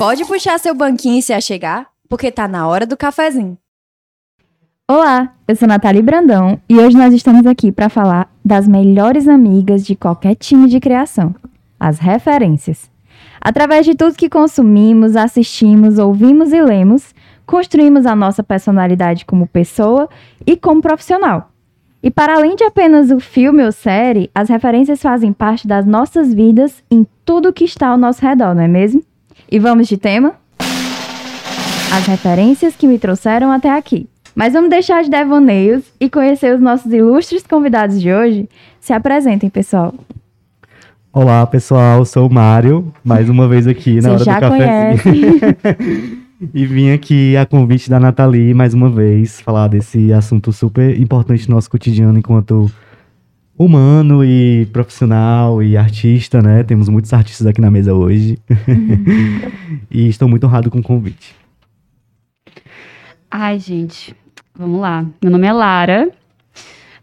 Pode puxar seu banquinho e se achegar, porque tá na hora do cafezinho. Olá, eu sou Natália Brandão e hoje nós estamos aqui para falar das melhores amigas de qualquer time de criação, as referências. Através de tudo que consumimos, assistimos, ouvimos e lemos, construímos a nossa personalidade como pessoa e como profissional. E para além de apenas o filme ou série, as referências fazem parte das nossas vidas em tudo que está ao nosso redor, não é mesmo? E vamos de tema? As referências que me trouxeram até aqui. Mas vamos deixar de devaneios e conhecer os nossos ilustres convidados de hoje. Se apresentem, pessoal. Olá, pessoal. Sou o Mário, mais uma vez aqui na Você hora já do café. e vim aqui a convite da Nathalie, mais uma vez, falar desse assunto super importante no nosso cotidiano enquanto humano e profissional e artista, né? Temos muitos artistas aqui na mesa hoje. e estou muito honrado com o convite. Ai, gente, vamos lá. Meu nome é Lara.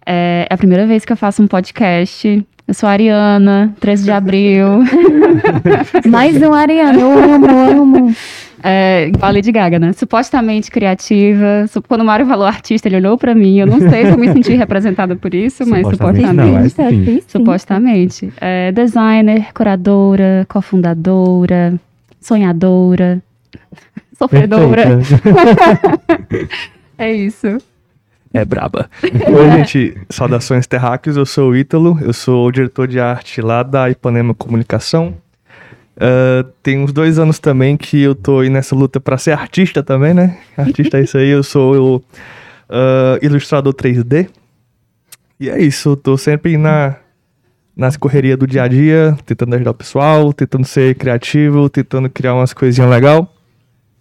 É a primeira vez que eu faço um podcast. Eu sou a Ariana, 13 de abril. Mais um Ariana, eu amo, amo. É, igual a Lady Gaga, né? Supostamente criativa. Quando o Mário falou artista, ele olhou pra mim. Eu não sei se eu me senti representada por isso, mas Supostamente supostamente. não. Supostamente. É, designer, curadora, cofundadora, sonhadora, sofredora. Perfeita. É isso. É braba. Oi, gente. Saudações terráqueos. Eu sou o Ítalo. Eu sou o diretor de arte lá da Ipanema Comunicação. Ah, tem uns dois anos também que eu tô aí nessa luta pra ser artista também, né? Artista é isso aí. Eu sou o ah, ilustrador 3D. E é isso. Eu tô sempre na, nas correrias do dia a dia, tentando ajudar o pessoal, tentando ser criativo, tentando criar umas coisinhas legal.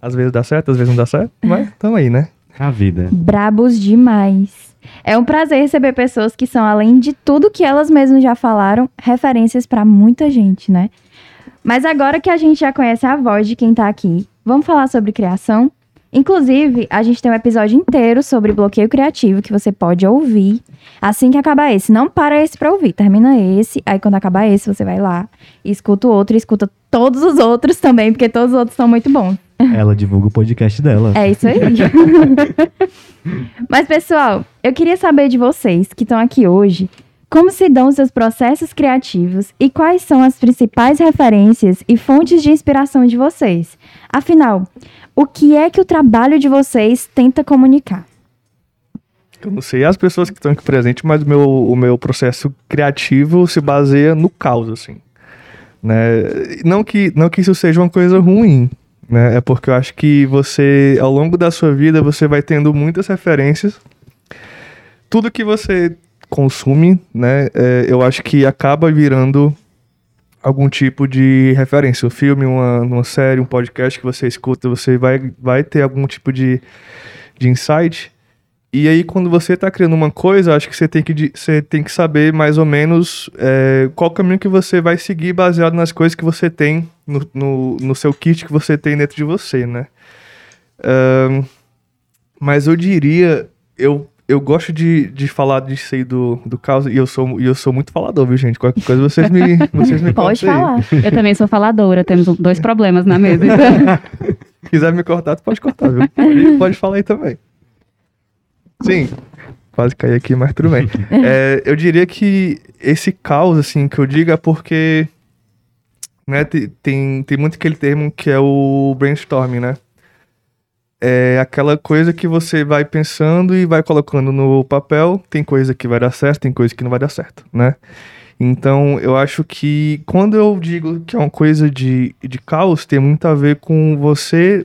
Às vezes dá certo, às vezes não dá certo, mas tamo aí, né? A vida. Brabos demais. É um prazer receber pessoas que são, além de tudo que elas mesmas já falaram, referências para muita gente, né? Mas agora que a gente já conhece a voz de quem tá aqui, vamos falar sobre criação? Inclusive, a gente tem um episódio inteiro sobre bloqueio criativo que você pode ouvir assim que acabar esse. Não para esse pra ouvir, termina esse, aí quando acabar esse, você vai lá escuta o outro e escuta todos os outros também, porque todos os outros são muito bons. Ela divulga o podcast dela. É isso aí. Mas, pessoal, eu queria saber de vocês que estão aqui hoje, como se dão seus processos criativos e quais são as principais referências e fontes de inspiração de vocês. Afinal, o que é que o trabalho de vocês tenta comunicar? Eu não sei as pessoas que estão aqui presentes, mas o meu, o meu processo criativo se baseia no caos, assim. Né? Não, que, não que isso seja uma coisa ruim, né? É porque eu acho que você, ao longo da sua vida, você vai tendo muitas referências. Tudo que você consome, né? é, eu acho que acaba virando algum tipo de referência. Um filme, uma, uma série, um podcast que você escuta, você vai, vai ter algum tipo de, de insight. E aí, quando você está criando uma coisa, acho que você tem que, você tem que saber mais ou menos é, qual caminho que você vai seguir baseado nas coisas que você tem no, no, no seu kit que você tem dentro de você, né? Ahn, mas eu diria, eu, eu gosto de, de falar disso aí do, do caos, e eu sou, e eu sou muito falador, viu, gente? Qualquer coisa vocês me, vocês me Pode aí. falar. Eu também sou faladora, temos dois problemas na mesa. Se quiser me cortar, tu pode cortar, viu? Pode, pode falar aí também. Sim. Quase caí aqui, mas tudo bem. É, eu diria que esse caos, assim, que eu digo é porque. Né, te- tem, tem muito aquele termo que é o brainstorming, né? É aquela coisa que você vai pensando e vai colocando no papel. Tem coisa que vai dar certo, tem coisa que não vai dar certo, né? Então, eu acho que quando eu digo que é uma coisa de, de caos, tem muito a ver com você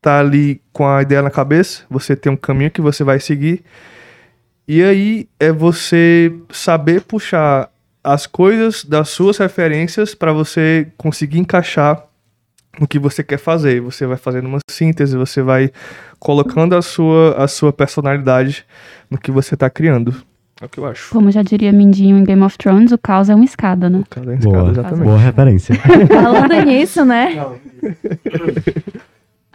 tá ali com a ideia na cabeça, você tem um caminho que você vai seguir. E aí é você saber puxar as coisas das suas referências para você conseguir encaixar no que você quer fazer. Você vai fazendo uma síntese, você vai colocando a sua, a sua personalidade no que você tá criando. É o que eu acho. Como já diria Mindinho em Game of Thrones, o caos é uma escada, né? Cada escada, Boa, exatamente. boa referência. Falando nisso, né?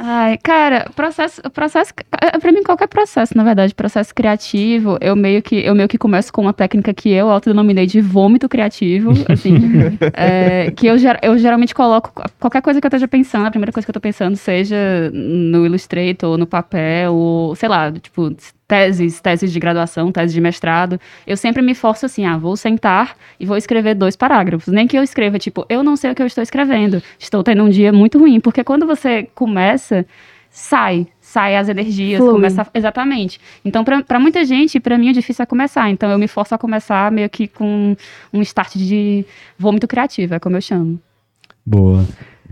Ai, cara, processo, processo, é, pra mim qualquer processo, na verdade, processo criativo, eu meio que, eu meio que começo com uma técnica que eu autodenominei de vômito criativo, assim, é, que eu, eu geralmente coloco qualquer coisa que eu esteja pensando, a primeira coisa que eu tô pensando, seja no Illustrator, ou no papel, ou, sei lá, tipo, teses, teses de graduação, teses de mestrado, eu sempre me forço assim, ah, vou sentar e vou escrever dois parágrafos. Nem que eu escreva, tipo, eu não sei o que eu estou escrevendo. Estou tendo um dia muito ruim. Porque quando você começa, sai. Sai as energias, Flui. começa. Exatamente. Então, pra pra muita gente, pra mim, o difícil é começar. Então, eu me forço a começar meio que com um start de vômito criativo, é como eu chamo. Boa.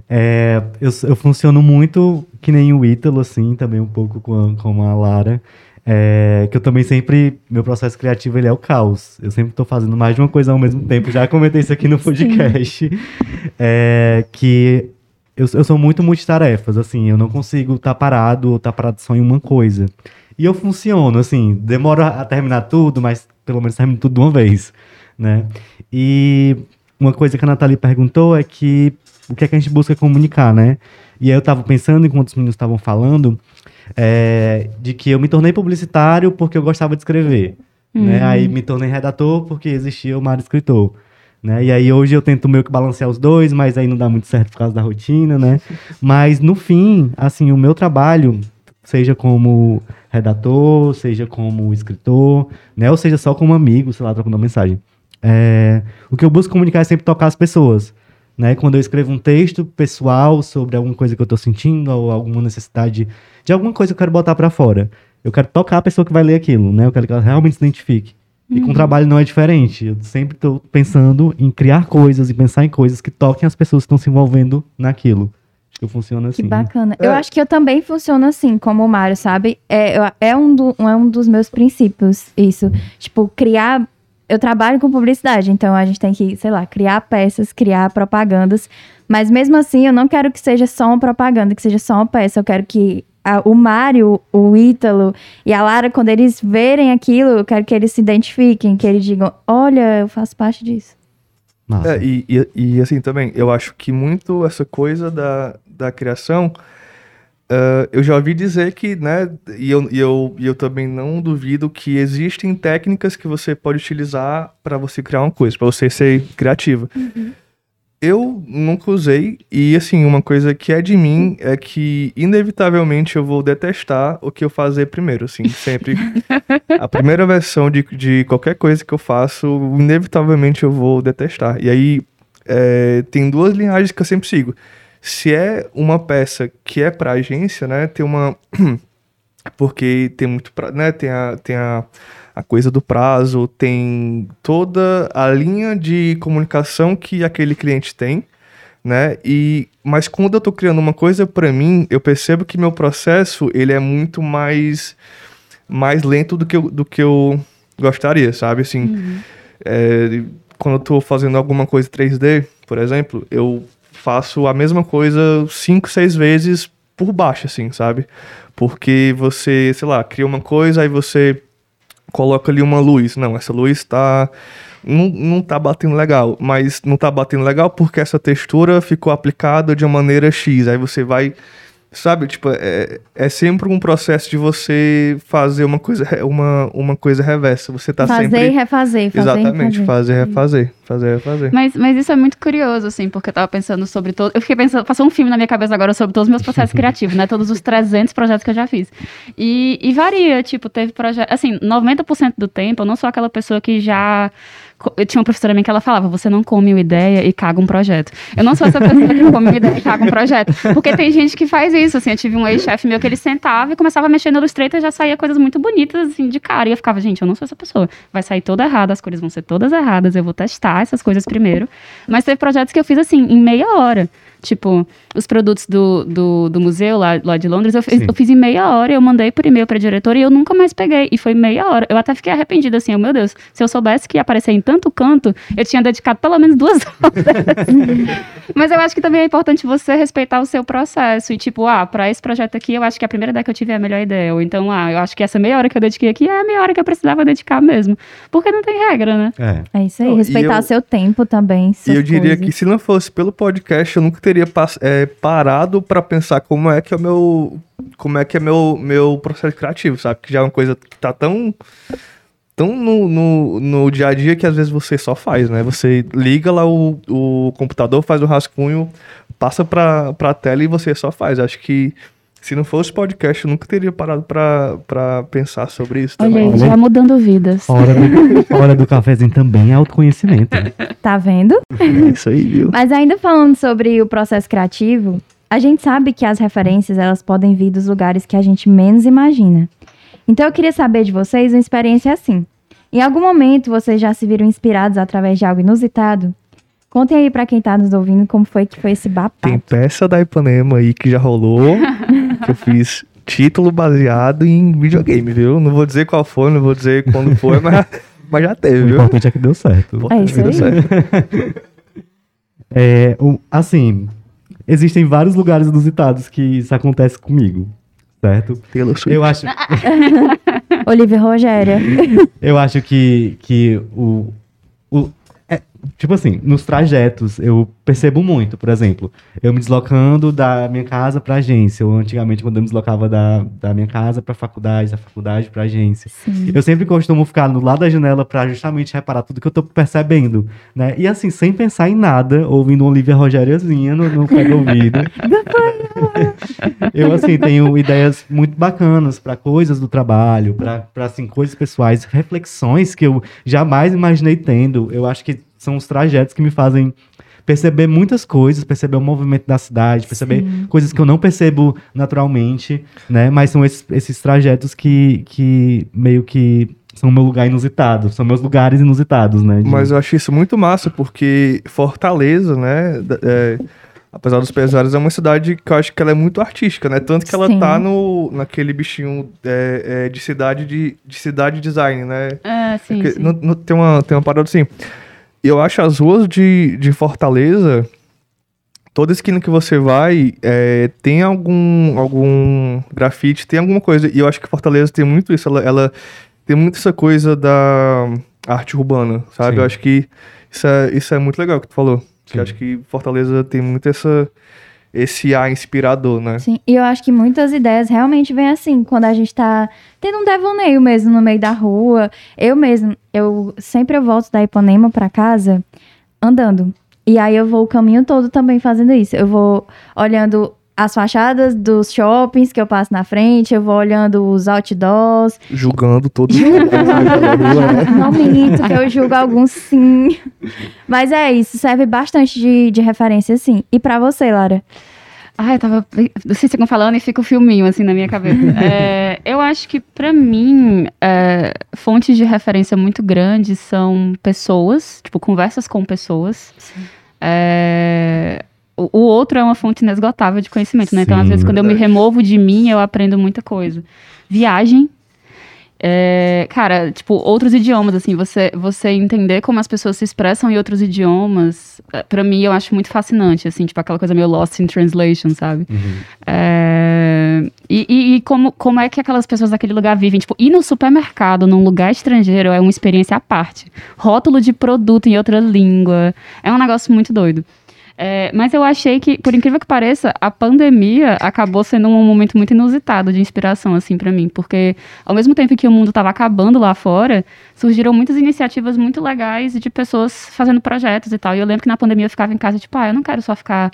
É, eu, eu funciono muito que nem o Ítalo, assim, também um pouco com a, com a Lara. É, que eu também sempre, meu processo criativo ele é o caos. Eu sempre tô fazendo mais de uma coisa ao mesmo tempo. Já comentei isso aqui no podcast. É, que eu, eu sou muito multitarefas, assim, eu não consigo estar parado ou estar parado só em uma coisa. E eu funciono, assim, demoro a terminar tudo, mas pelo menos termino tudo de uma vez, né? E uma coisa que a Nathalie perguntou é que o que é que a gente busca comunicar, né? E aí eu tava pensando, enquanto os meninos estavam falando, é, de que eu me tornei publicitário porque eu gostava de escrever. Né? Aí me tornei redator porque existia o mar escritor. Né? E aí hoje eu tento meio que balancear os dois, mas aí não dá muito certo por causa da rotina, né? Mas no fim, assim, o meu trabalho, seja como redator, seja como escritor, né? Ou seja, só como amigo, sei lá, trocando uma mensagem. É, o que eu busco comunicar é sempre tocar as pessoas. Né? Quando eu escrevo um texto pessoal sobre alguma coisa que eu tô sentindo ou alguma necessidade de alguma coisa que eu quero botar pra fora, eu quero tocar a pessoa que vai ler aquilo, né? Eu quero que ela realmente se identifique. E com o trabalho não é diferente. Eu sempre tô pensando em criar coisas e pensar em coisas que toquem as pessoas que estão se envolvendo naquilo. Acho que funciona assim. Que bacana. Eu É. acho que eu também funciono assim, como o Mário, sabe? É, eu- é, um do- é um dos meus princípios, isso. Tipo, criar. Eu trabalho com publicidade, então a gente tem que, sei lá, criar peças, criar propagandas. Mas mesmo assim, eu não quero que seja só uma propaganda, que seja só uma peça. Eu quero que a- o Mário, o Ítalo e a Lara, quando eles verem aquilo, eu quero que eles se identifiquem, que eles digam: olha, eu faço parte disso. É, e, e, e, assim também, eu acho que muito essa coisa da, da criação, ah, eu já ouvi dizer que, né, e eu, e, eu, e eu também não duvido que existem técnicas que você pode utilizar para você criar uma coisa, para você ser criativa. Eu nunca usei, e assim, uma coisa que é de mim é que, inevitavelmente, eu vou detestar o que eu fazer primeiro, assim, sempre. a primeira versão de, de qualquer coisa que eu faço, inevitavelmente eu vou detestar. E aí, é, tem duas linhagens que eu sempre sigo. Se é uma peça que é pra agência, né, tem uma... Porque tem muito, pra- né, tem a... Tem a a coisa do prazo, tem toda a linha de comunicação que aquele cliente tem, né? E mas quando eu tô criando uma coisa para mim, eu percebo que meu processo ele é muito mais mais lento do que eu, do que eu gostaria, sabe? Assim, é, quando eu tô fazendo alguma coisa 3D, por exemplo, eu faço a mesma coisa cinco, seis vezes por baixo, assim, sabe? Porque você, sei lá, cria uma coisa, aí você coloca ali uma luz. Não, essa luz tá. Não, não tá batendo legal, mas não tá batendo legal porque essa textura ficou aplicada de uma maneira X. Aí você vai. Sabe, tipo, é, é sempre um processo de você fazer uma coisa, uma, uma coisa reversa. Você tá fazer sempre. e refazer, fazer Exatamente, e refazer. fazer, refazer. Fazer, refazer. Mas, mas isso é muito curioso, assim, porque eu tava pensando sobre todo. Eu fiquei pensando, passou um filme na minha cabeça agora sobre todos os meus processos criativos, né? Todos os 300 projetos que eu já fiz. E, e varia, tipo, teve projeto. Assim, 90% do tempo eu não sou aquela pessoa que já. Eu tinha uma professora minha que ela falava: você não come uma ideia e caga um projeto. Eu não sou essa pessoa que come uma ideia e caga um projeto. Porque tem gente que faz isso, assim. Eu tive um ex-chefe meu que ele sentava e começava a mexer no Illustrator e já saía coisas muito bonitas, assim, de cara. E eu ficava, gente, eu não sou essa pessoa. Vai sair toda errada, as cores vão ser todas erradas, eu vou testar essas coisas primeiro. Mas teve projetos que eu fiz, assim, em meia hora. Tipo, os produtos do, do, do museu lá, lá de Londres, eu fiz, Sim. eu fiz em meia hora, eu mandei por e-mail pra diretora e eu nunca mais peguei. E foi meia hora. Eu até fiquei arrependida, assim, oh, meu Deus, se eu soubesse que ia aparecer em tanto canto, eu tinha dedicado pelo menos duas horas. Mas eu acho que também é importante você respeitar o seu processo. E, tipo, ah, pra esse projeto aqui, eu acho que a primeira ideia que eu tive é a melhor ideia. Ou então, ah, eu acho que essa meia hora que eu dediquei aqui é a meia hora que eu precisava dedicar mesmo. Porque não tem regra, né? É. É isso aí, respeitar eu- seu tempo também. E eu diria coisas. que se não fosse pelo podcast, eu nunca teria teria é, parado pra pensar como é que é o meu. Como é que é meu, meu processo criativo, sabe? Que já é uma coisa que tá tão. Tão no, no, no dia a dia que às vezes você só faz, né? Você liga lá o, o computador, faz o rascunho, passa pra, pra tela e você só faz. Acho que se não fosse podcast, eu nunca teria parado pra, pra pensar sobre isso Olha também. aí, já mudando vidas. Hora do, hora do cafezinho também é autoconhecimento. né? Tá vendo? É isso aí, viu? Mas ainda falando sobre o processo criativo, a gente sabe que as referências elas podem vir dos lugares que a gente menos imagina. Então eu queria saber de vocês uma experiência assim. Em algum momento vocês já se viram inspirados através de algo inusitado? Contem aí pra quem tá nos ouvindo como foi que foi esse Tem babado. peça da Ipanema aí que já rolou, que eu fiz título baseado em videogame, viu? Não vou dizer qual foi, não vou dizer quando foi, mas, mas já teve, O viu? importante é que deu certo. É isso Deu aí. certo. É, o- assim, existem vários lugares inusitados que isso acontece comigo, certo? Eu acho, Olivia Rogéria. eu acho que, que o, o é, tipo assim, nos trajetos eu percebo muito, por exemplo, eu me deslocando da minha casa pra agência, ou antigamente quando eu me deslocava da, da minha casa pra faculdade, da faculdade pra agência. Sim. Eu sempre costumo ficar no lado da janela pra justamente reparar tudo que eu tô percebendo, né? E assim, sem pensar em nada, ouvindo Olivia Rogériozinha no, no pé do ouvido. eu, assim, tenho ideias muito bacanas pra coisas do trabalho, pra pra, assim, coisas pessoais, reflexões que eu jamais imaginei tendo. Eu acho que são os trajetos que me fazem perceber muitas coisas, perceber o movimento da cidade, perceber coisas que eu não percebo naturalmente, né? Mas são esses, esses trajetos que, que meio que são meu lugar inusitado, são meus lugares inusitados, né? de- Mas eu acho isso muito massa, porque Fortaleza, né? é, apesar dos pesares, é uma cidade que eu acho que ela é muito artística, né? Tanto que ela Sim. tá no, naquele bichinho é, é, de cidade de, de cidade design, né? É, sim, Porque sim. não- não- tem, uma, tem uma parada assim. Eu acho as ruas de, de Fortaleza, toda esquina que você vai, é, tem algum, algum grafite, tem alguma coisa. E eu acho que Fortaleza tem muito isso. Ela, ela tem muito essa coisa da arte urbana, sabe? Sim. Eu acho que isso é, isso é muito legal que tu falou. Que acho que Fortaleza tem muito essa, esse ar inspirador, né? Sim, e eu acho que muitas ideias realmente vêm assim, quando a gente tá tendo um devaneio mesmo no meio da rua. Eu mesmo, eu sempre eu volto da Ipanema pra casa andando. E aí eu vou o caminho todo também fazendo isso. Eu vou olhando as fachadas dos shoppings que eu passo na frente, eu vou olhando os outdoors. Julgando todos? Não minto que eu julgo alguns sim. Mas é isso, serve bastante de, de referência sim. E pra você, Lara? Ai, eu tava. Vocês ficam falando e fica o filminho assim na minha cabeça. É, eu acho que, pra mim, é, fontes de referência muito grandes são pessoas, tipo, conversas com pessoas. É, o, o outro é uma fonte inesgotável de conhecimento, né? Então, às Sim, vezes, quando eu me verdade. removo de mim, eu aprendo muita coisa. Viagem. É, cara, tipo, outros idiomas, assim, você, você entender como as pessoas se expressam em outros idiomas, é, pra mim eu acho muito fascinante, assim, tipo, aquela coisa meio lost in translation, sabe? Uhum. É, e e- e como, como é que aquelas pessoas daquele lugar vivem? Tipo, ir no supermercado, num lugar estrangeiro, é uma experiência à parte. Rótulo de produto em outra língua, é um negócio muito doido. É, mas eu achei que, por incrível que pareça, a pandemia acabou sendo um momento muito inusitado de inspiração, assim, pra mim. Porque, ao mesmo tempo que o mundo tava acabando lá fora, surgiram muitas iniciativas muito legais de pessoas fazendo projetos e tal. E eu lembro que na pandemia eu ficava em casa, tipo, ah, eu não quero só ficar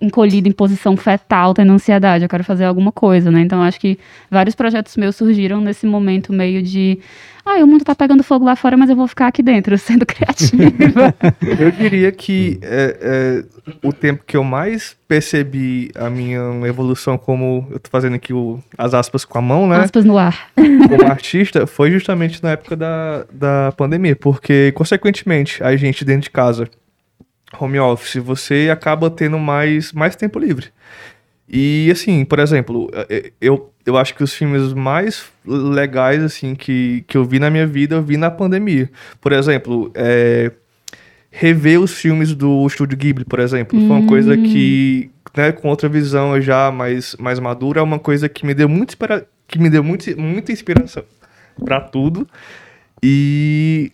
encolhido em posição fetal, tendo ansiedade, eu quero fazer alguma coisa, né? Então, acho que vários projetos meus surgiram nesse momento meio de, ah, o mundo tá pegando fogo lá fora, mas eu vou ficar aqui dentro, sendo criativa. Eu diria que é, é, o tempo que eu mais percebi a minha evolução como eu tô fazendo aqui o- as aspas com a mão, né? Aspas no ar. Como artista, foi justamente na época da, da pandemia, porque, consequentemente, a gente dentro de casa, home office, você acaba tendo mais, mais tempo livre. E, assim, por exemplo, eh, eu, eu acho que os filmes mais legais, assim, que, que eu vi na minha vida, eu vi na pandemia. Por exemplo, é, rever os filmes do Estúdio Ghibli, por exemplo, foi uma coisa que, né, com outra visão já mais, mais madura, é uma coisa que me deu muito, inspira- que me deu muito, muita inspiração para tudo. E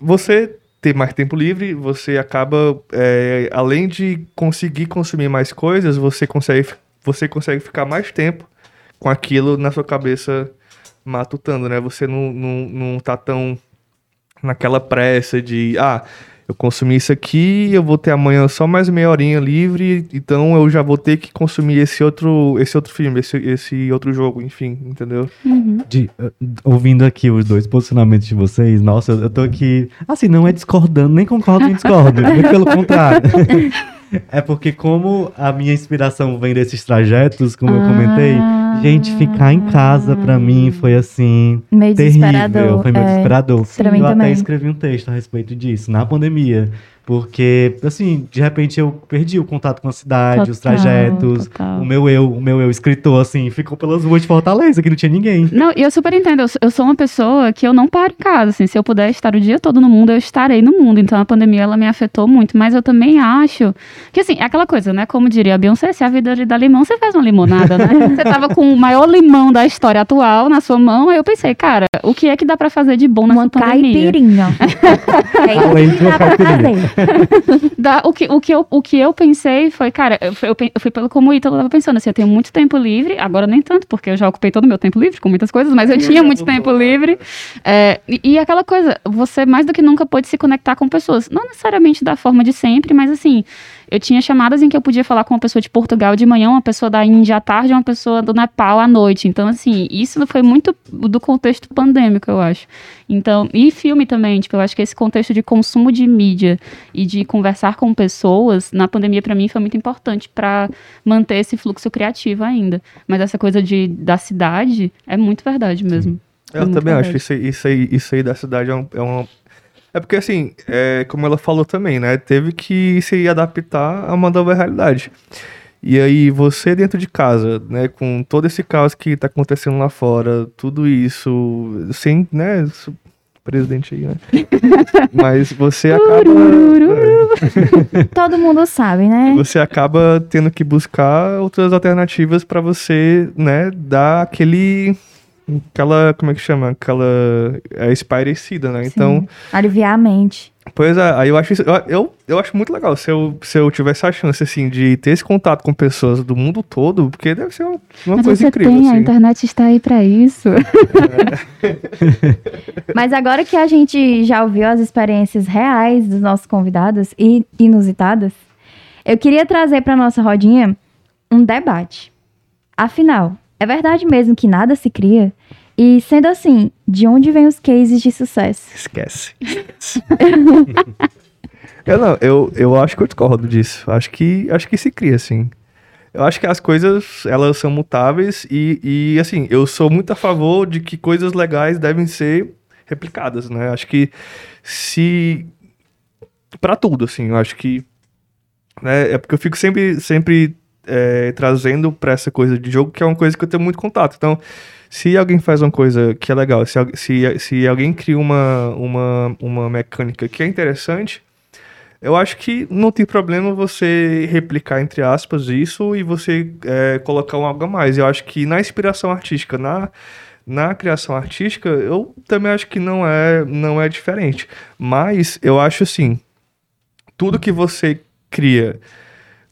você ter mais tempo livre, você acaba, é, além de conseguir consumir mais coisas, você consegue, você consegue ficar mais tempo com aquilo na sua cabeça matutando, né? Você não, não, não tá tão naquela pressa de, ah, eu consumi isso aqui, eu vou ter amanhã só mais meia horinha livre, então eu já vou ter que consumir esse outro, esse outro filme, esse, esse outro jogo, enfim, entendeu? De- uh, ouvindo aqui os dois posicionamentos de vocês, nossa, eu tô aqui. Assim, não é discordando, nem concordo nem discordo, muito pelo contrário. É porque, como a minha inspiração vem desses trajetos, como eu comentei, gente, ficar em casa pra mim foi assim. Meio terrível, foi meio é. desesperador. mim eu até escrevi um texto a respeito disso, na pandemia. Porque, assim, de repente eu perdi o contato com a cidade, os Total, trajetos. total. O meu eu, o meu eu escritor, assim, ficou pelas ruas de Fortaleza, que não tinha ninguém. Não, e eu super entendo. Eu, sou- eu sou uma pessoa que eu não paro em casa. Assim, se eu puder estar o dia todo no mundo, eu estarei no mundo. Então a pandemia ela me afetou muito. Mas eu também acho que, assim, é aquela coisa, né? Como diria a Beyoncé, se a vida lhe dá limão, você faz uma limonada, né? Você tava com o maior limão da história atual na sua mão. Aí eu pensei, cara, o que é que dá pra fazer de bom nessa Uma pandemia? caipirinha. é isso Além que de uma dá pra caipirinha. fazer. Da- o, que, o, que eu, o que eu pensei foi, cara, eu, fui- eu, eu fui pelo como o Ítalo tava pensando, assim, eu tenho muito tempo livre, agora nem tanto, porque eu já ocupei todo o meu tempo livre com muitas coisas, mas eu tinha muito tempo livre. É, e, e aquela coisa, você mais do que nunca pôde se conectar com pessoas, não necessariamente da forma de sempre, mas assim, eu tinha chamadas em que eu podia falar com uma pessoa de Portugal de manhã, uma pessoa da Índia à tarde, uma pessoa do Nepal à noite. Então, assim, isso foi muito do contexto pandêmico, eu acho. Então, e filme também, tipo, eu acho que esse contexto de consumo de mídia e de conversar com pessoas na pandemia pra mim foi muito importante pra manter esse fluxo criativo ainda. Mas essa coisa de da cidade é muito verdade mesmo. Eu muito também acho verdade. isso aí, isso aí, isso aí da cidade é, um, é uma. É porque, assim, é, como ela falou também, né? Teve que se adaptar a uma nova realidade. E aí, você dentro de casa, né? Com todo esse caos que tá acontecendo lá fora, tudo isso, sem, né? Presidente aí, né? Mas você acaba. é, Todo mundo sabe, né? você acaba tendo que buscar outras alternativas pra você, né, dar aquele aquela, como é que chama? Aquela é, espairecida, né? Então, Sim. Aliviar a mente. pois é, aí eu acho isso, eu, eu, eu acho muito legal se eu, se eu tivesse a chance assim de ter esse contato com pessoas do mundo todo, porque deve ser uma, uma Mas coisa você incrível tem, a assim. internet está aí pra isso. Mas agora que a gente já ouviu as experiências reais dos nossos convidados e inusitadas, eu queria trazer para nossa rodinha um debate. Afinal, é verdade mesmo que nada se cria? E sendo assim, de onde vêm os cases de sucesso? Esquece. eu não, eu, eu acho que eu discordo disso. Acho que, acho que se cria, assim. Eu acho que as coisas, elas são mutáveis e, e, assim, eu sou muito a favor de que coisas legais devem ser replicadas, né? Acho que se... Pra tudo, assim, eu acho que... Né, é porque eu fico sempre, sempre é, trazendo pra essa coisa de jogo, que é uma coisa que eu tenho muito contato. Então, se alguém faz uma coisa que é legal, se, se, se alguém cria uma, uma, uma mecânica que é interessante, eu acho que não tem problema você replicar, entre aspas, isso e você é, colocar um algo a mais. Eu acho que na inspiração artística, na, na criação artística, eu também acho que não é, não é diferente. Mas eu acho assim, tudo que você cria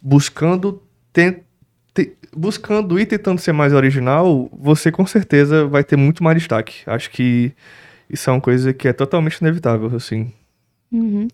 buscando te- buscando e tentando ser mais original, você com certeza vai ter muito mais destaque. Acho que isso é uma coisa que é totalmente inevitável, assim.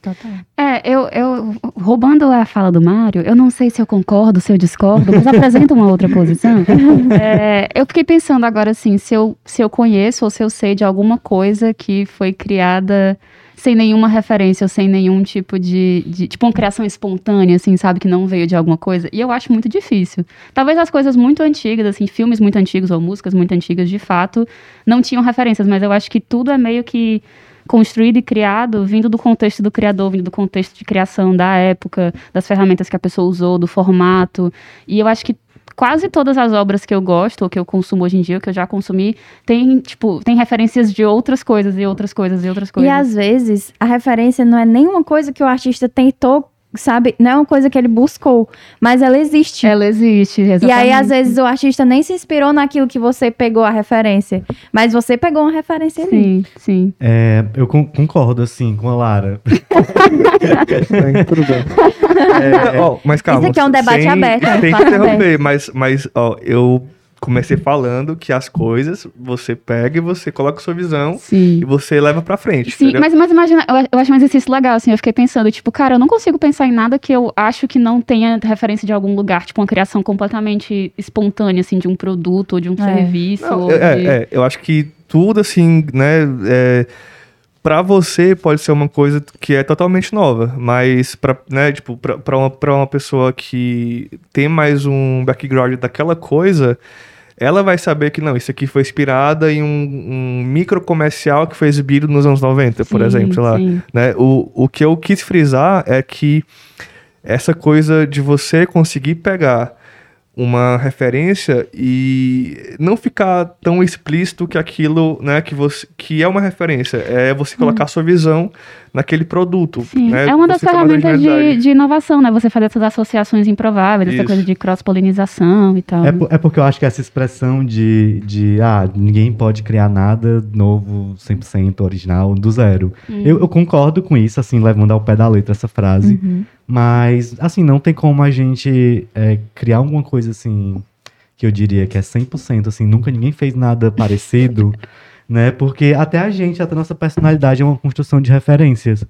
Total. É, eu, eu roubando a fala do Mário, eu não sei se eu concordo, se eu discordo, mas apresenta uma outra posição. É, eu fiquei pensando agora assim, se eu, se eu conheço ou se eu sei de alguma coisa que foi criada sem nenhuma referência ou sem nenhum tipo de, de- Tipo, uma criação espontânea, assim, sabe? Que não veio de alguma coisa. E eu acho muito difícil. Talvez as coisas muito antigas, assim, filmes muito antigos ou músicas muito antigas, de fato, não tinham referências, mas eu acho que tudo é meio que construído e criado vindo do contexto do criador, vindo do contexto de criação da época, das ferramentas que a pessoa usou, do formato. E eu acho que quase todas as obras que eu gosto, ou que eu consumo hoje em dia, ou que eu já consumi, tem, tipo, tem referências de outras coisas e outras coisas e outras coisas. E às vezes a referência não é nenhuma coisa que o artista tentou sabe, não é uma coisa que ele buscou, mas ela existe. Ela existe, E exatamente. aí, às vezes, o artista nem se inspirou naquilo que você pegou a referência. Mas você pegou uma referência ali. Sim, sim. É, eu con- concordo, assim, com a Lara. Bem. É, ó, mas calma. aqui é um debate sem, aberto, é um Sem debate interromper, mas, mas ó, eu comecei falando que as coisas você pega e você coloca sua visão Sim. e você leva pra frente. Sim, entendeu? mas, mas imagina, eu, eu acho um exercício legal, assim, eu fiquei pensando, tipo, cara, eu não consigo pensar em nada que eu acho que não tenha referência de algum lugar, tipo, uma criação completamente espontânea, assim, de um produto ou de um É. serviço. Não, ou é, de- é, eu acho que tudo assim, né, é, para você pode ser uma coisa que é totalmente nova, mas para, né, tipo, pra, pra uma, pra uma pessoa que tem mais um background daquela coisa, ela vai saber que não, isso aqui foi inspirada em um, um micro comercial que foi exibido nos anos 90, por Sim, exemplo, sei lá, sim. né? O, o que eu quis frisar é que essa coisa de você conseguir pegar uma referência e não ficar tão explícito que aquilo, né, que você que é uma referência, é você colocar sua visão naquele produto. Sim, né? é uma das ferramentas de, de inovação, né? Você fazer essas associações improváveis, essa Isso. coisa de cross-polinização e tal. É, é porque eu acho que essa expressão de, de ah, ninguém pode criar nada novo, 100% original, do zero. Hum. Eu, eu concordo com isso, assim, levando ao pé da letra essa frase. Mas, assim, não tem como a gente é, criar alguma coisa, assim, que eu diria que é 100%, assim, nunca ninguém fez nada parecido, né? Porque até a gente, até a nossa personalidade é uma construção de referências. né?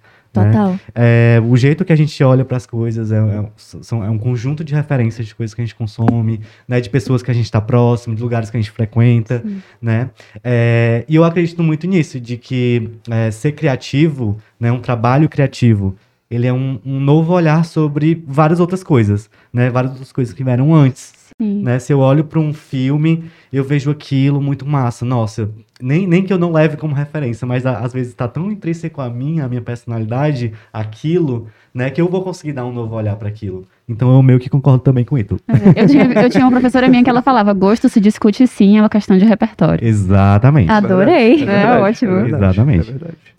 Total. É, o jeito que a gente olha para as coisas é, é, são- é um conjunto de referências de coisas que a gente consome, né, de pessoas que a gente está próximo, de lugares que a gente frequenta, né? É, e eu acredito muito nisso, de que é, ser criativo, né, um trabalho criativo, ele é um, um novo olhar sobre várias outras coisas, né? Várias outras coisas que vieram antes. Sim. Né? Se eu olho para um filme, eu vejo aquilo muito massa. Nossa, nem, nem que eu não leve como referência, mas a- às vezes está tão intrínseco a mim, a minha personalidade, aquilo, né, que eu vou conseguir dar um novo olhar para aquilo. Então eu meio que concordo também com isso. Eu tinha, eu tinha uma professora minha que ela falava, gosto se discute sim, é uma questão de repertório. Exatamente. Adorei. É verdade, É ótimo. verdade, Exatamente.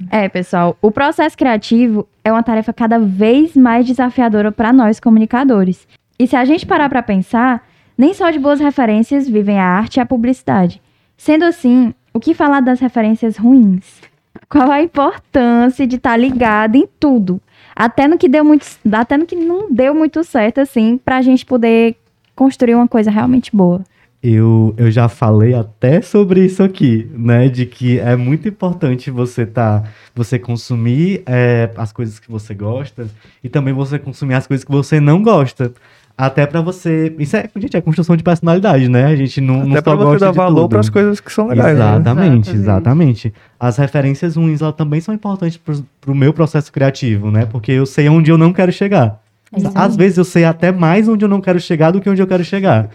é. É, pessoal, o processo criativo é uma tarefa cada vez mais desafiadora para nós comunicadores. E se a gente parar para pensar, nem só de boas referências vivem a arte e a publicidade. Sendo assim, o que falar das referências ruins? Qual a importância de estar ligado em tudo? Até no que deu muito, até no que não deu muito certo assim, pra gente poder construir uma coisa realmente boa. Eu, eu já falei até sobre isso aqui, né? De que é muito importante você tá, você consumir é, as coisas que você gosta e também você consumir as coisas que você não gosta. Até pra você. Isso é, gente, é construção de personalidade, né? A gente não, não Até só pra você dar valor para as coisas que são legais. né? Exatamente, Exatamente. exatamente. As referências ruins elas também são importantes pro, pro meu processo criativo, né? Porque eu sei onde eu não quero chegar. Isso Às vezes eu sei até mais onde eu não quero chegar do que onde eu quero chegar.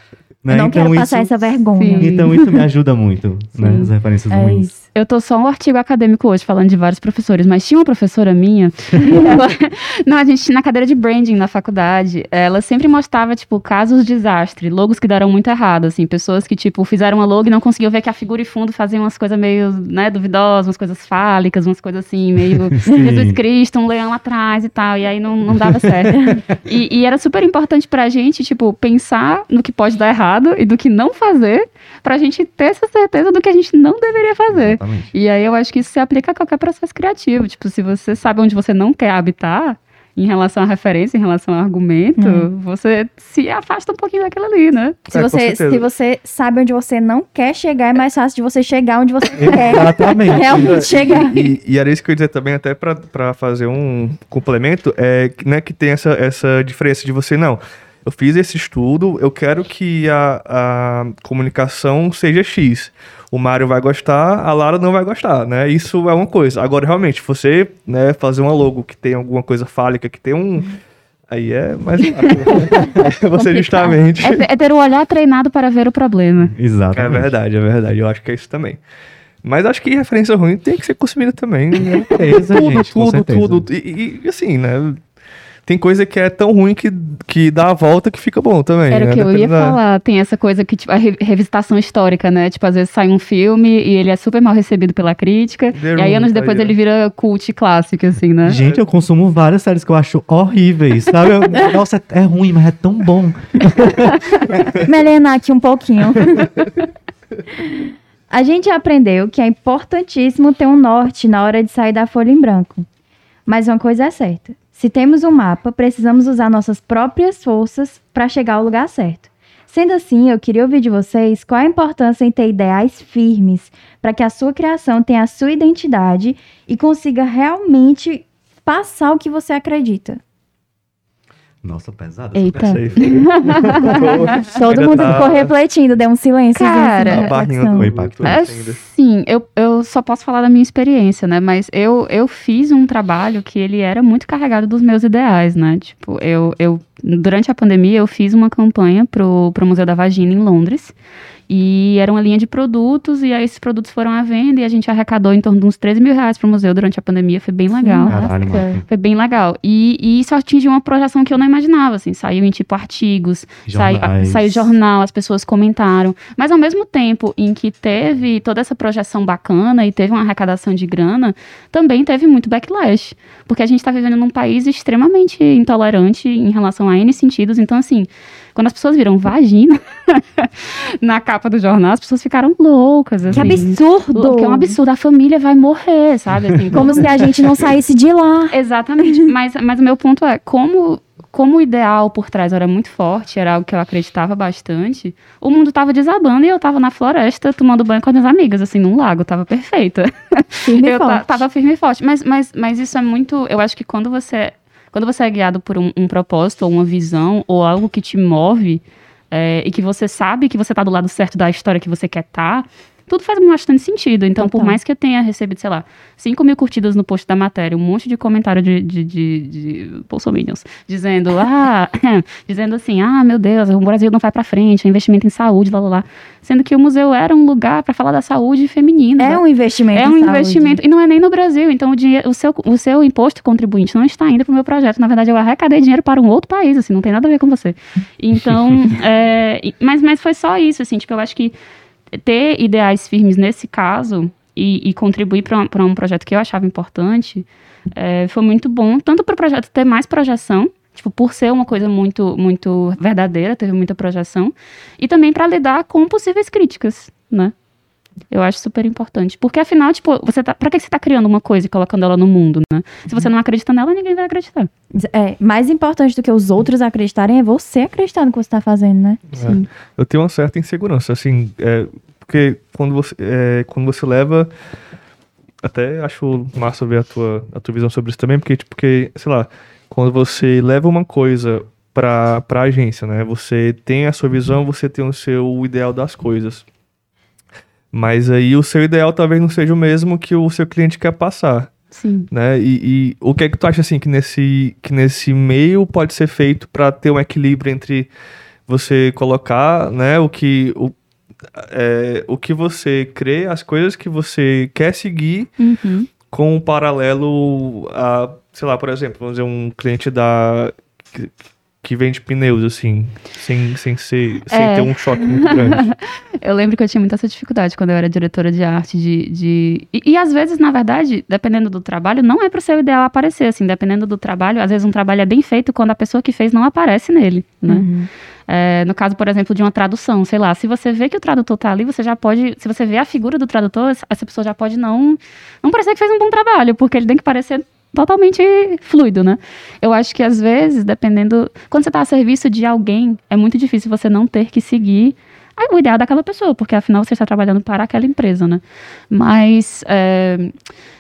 Né? Eu não então, quero isso, passar essa vergonha. Sim. então isso me ajuda muito, né? Sim. As referências É ruins. isso. Eu tô só um artigo acadêmico hoje falando de vários professores, mas tinha uma professora minha, ela, não, a gente na cadeira de branding na faculdade, ela sempre mostrava, tipo, casos de desastre, logos que deram muito errado, assim, pessoas que, tipo, fizeram uma logo e não conseguiam ver que a figura e fundo faziam umas coisas meio, né, duvidosas, umas coisas fálicas, umas coisas assim, meio Sim. Jesus Cristo, um leão atrás e tal, e aí não, não dava certo. E, e era super importante pra gente, tipo, pensar no que pode dar errado e do que não fazer, pra gente ter essa certeza do que a gente não deveria fazer. Exatamente. E aí eu acho que isso se aplica a qualquer processo criativo. Tipo, se você sabe onde você não quer habitar, em relação à referência, em relação ao argumento, você se afasta um pouquinho daquilo ali, né? Se, É, você, se você sabe onde você não quer chegar, é mais fácil de você chegar onde você quer. Exatamente. Realmente chegar. E, e era isso que eu ia dizer também, até pra- pra fazer um complemento, é que, né, que tem essa, essa diferença de você, não. Eu fiz esse estudo, eu quero que a, a comunicação seja X. O Mário vai gostar, a Lara não vai gostar, né? Isso é uma coisa. Agora, realmente, você né, fazer uma logo que tem alguma coisa fálica, que tem um. Aí é mais fácil. Aí você Complicado. justamente. É, é ter o olhar treinado para ver o problema. É Exatamente. verdade, é verdade. Eu acho que é isso também. Mas acho que referência ruim tem que ser consumida também. Né? certeza, tudo, gente, tudo, certeza. tudo. E, e, assim, né? Tem coisa que é tão ruim que, que dá a volta que fica bom também. Era o né? que eu ia da- falar. Tem essa coisa que, tipo, a re- revisitação histórica, né? Tipo, às vezes sai um filme e ele é super mal recebido pela crítica. The e aí, anos depois, ele vira cult clássico, assim, né? Gente, eu consumo várias séries que eu acho horríveis, sabe? Eu- Nossa, é, é ruim, mas é tão bom. Me alienar aqui um pouquinho. A gente aprendeu que é importantíssimo ter um norte na hora de sair da folha em branco. Mas uma coisa é certa: se temos um mapa, precisamos usar nossas próprias forças para chegar ao lugar certo. Sendo assim, eu queria ouvir de vocês qual a importância em ter ideais firmes para que a sua criação tenha a sua identidade e consiga realmente passar o que você acredita. Nossa, pesada. Eita. Todo mundo tá- ficou refletindo, deu um silêncio. Cara, É, sim, eu, eu só posso falar da minha experiência, né? Mas eu, eu fiz um trabalho que ele era muito carregado dos meus ideais, né? Tipo, eu, eu durante a pandemia eu fiz uma campanha pro, pro Museu da Vagina em Londres. E era uma linha de produtos, e aí esses produtos foram à venda, e a gente arrecadou em torno de uns 13 mil reais pro museu durante a pandemia, foi bem legal. Caralho, mano. Foi bem legal. E, e isso atingiu uma projeção que eu não imaginava, assim. Saiu em, tipo, artigos, sai, Jornais. saiu jornal, as pessoas comentaram. Mas ao mesmo tempo em que teve toda essa projeção bacana e teve uma arrecadação de grana, também teve muito backlash. Porque a gente está vivendo num país extremamente intolerante em relação a N sentidos. Então, assim, quando as pessoas viram vagina na capa do jornal, as pessoas ficaram loucas. Que assim. absurdo! Que é um absurdo. A família vai morrer, sabe? Assim, Como se a gente não saísse de lá. Exatamente. mas, mas o meu ponto é, como, como o ideal por trás era muito forte, era algo que eu acreditava bastante, o mundo tava desabando e eu tava na floresta tomando banho com as minhas amigas, assim, num lago, tava perfeita. Firme eu forte. tava firme e forte. Mas, mas, mas isso é muito. Eu acho que quando você. Quando você é guiado por um, um propósito, ou uma visão, ou algo que te move, é, e que você sabe que você tá do lado certo da história que você quer estar, tudo faz bastante sentido. Então, por Total. mais que eu tenha recebido, sei lá, 5 mil curtidas no post da matéria, um monte de comentário de, de, de, de bolsominions, dizendo, ah, dizendo assim, ah, meu Deus, o Brasil não vai pra frente, é investimento em saúde, lá, lá, lá. Sendo que o museu era um lugar para falar da saúde feminina. É um investimento. é um saúde. investimento, e não é nem no Brasil. Então, o, dinheiro, o, seu, o seu imposto contribuinte não está indo para o meu projeto. Na verdade, eu arrecadei dinheiro para um outro país, assim, não tem nada a ver com você. Então, é, mas, mas foi só isso, assim, tipo, eu acho que ter ideais firmes nesse caso e, e contribuir para um projeto que eu achava importante é, foi muito bom, tanto para o projeto ter mais projeção, tipo, por ser uma coisa muito, muito verdadeira, teve muita projeção, e também para lidar com possíveis críticas, né? Eu acho super importante. Porque afinal, tipo, você tá. Pra que você tá criando uma coisa e colocando ela no mundo, né? Se você não acredita nela, ninguém vai acreditar. É, mais importante do que os outros acreditarem é você acreditar no que você tá fazendo, né? Sim. eu tenho uma certa insegurança, assim, é, porque quando você, é, quando você leva, até acho massa ver a tua, a tua visão sobre isso também, porque, tipo, porque, sei lá, quando você leva uma coisa pra, pra agência, né, você tem a sua visão, você tem o seu ideal das coisas, mas aí o seu ideal talvez não seja o mesmo que o seu cliente quer passar, Sim. né? E, e o que é que tu acha assim que nesse que nesse meio pode ser feito para ter um equilíbrio entre você colocar, né, o que o, é, o que você crê, as coisas que você quer seguir Uhum. com um paralelo a, sei lá, por exemplo, vamos dizer um cliente da que, que vende pneus assim, sem, sem ser sem É. ter um choque muito grande. Eu lembro que eu tinha muita essa dificuldade quando eu era diretora de arte de. de... E, e às vezes, na verdade, dependendo do trabalho, não é pro seu ideal aparecer, assim, dependendo do trabalho, às vezes um trabalho é bem feito quando a pessoa que fez não aparece nele, né? Uhum. É, no caso, por exemplo, de uma tradução, sei lá, se você vê que o tradutor tá ali, você já pode, se você vê a figura do tradutor, essa- pessoa já pode não, não parecer que fez um bom trabalho, porque ele tem que parecer totalmente fluido, né? Eu acho que às vezes, dependendo, quando você tá a serviço de alguém, é muito difícil você não ter que seguir o ideal daquela pessoa, porque afinal você está trabalhando para aquela empresa, né? Mas é,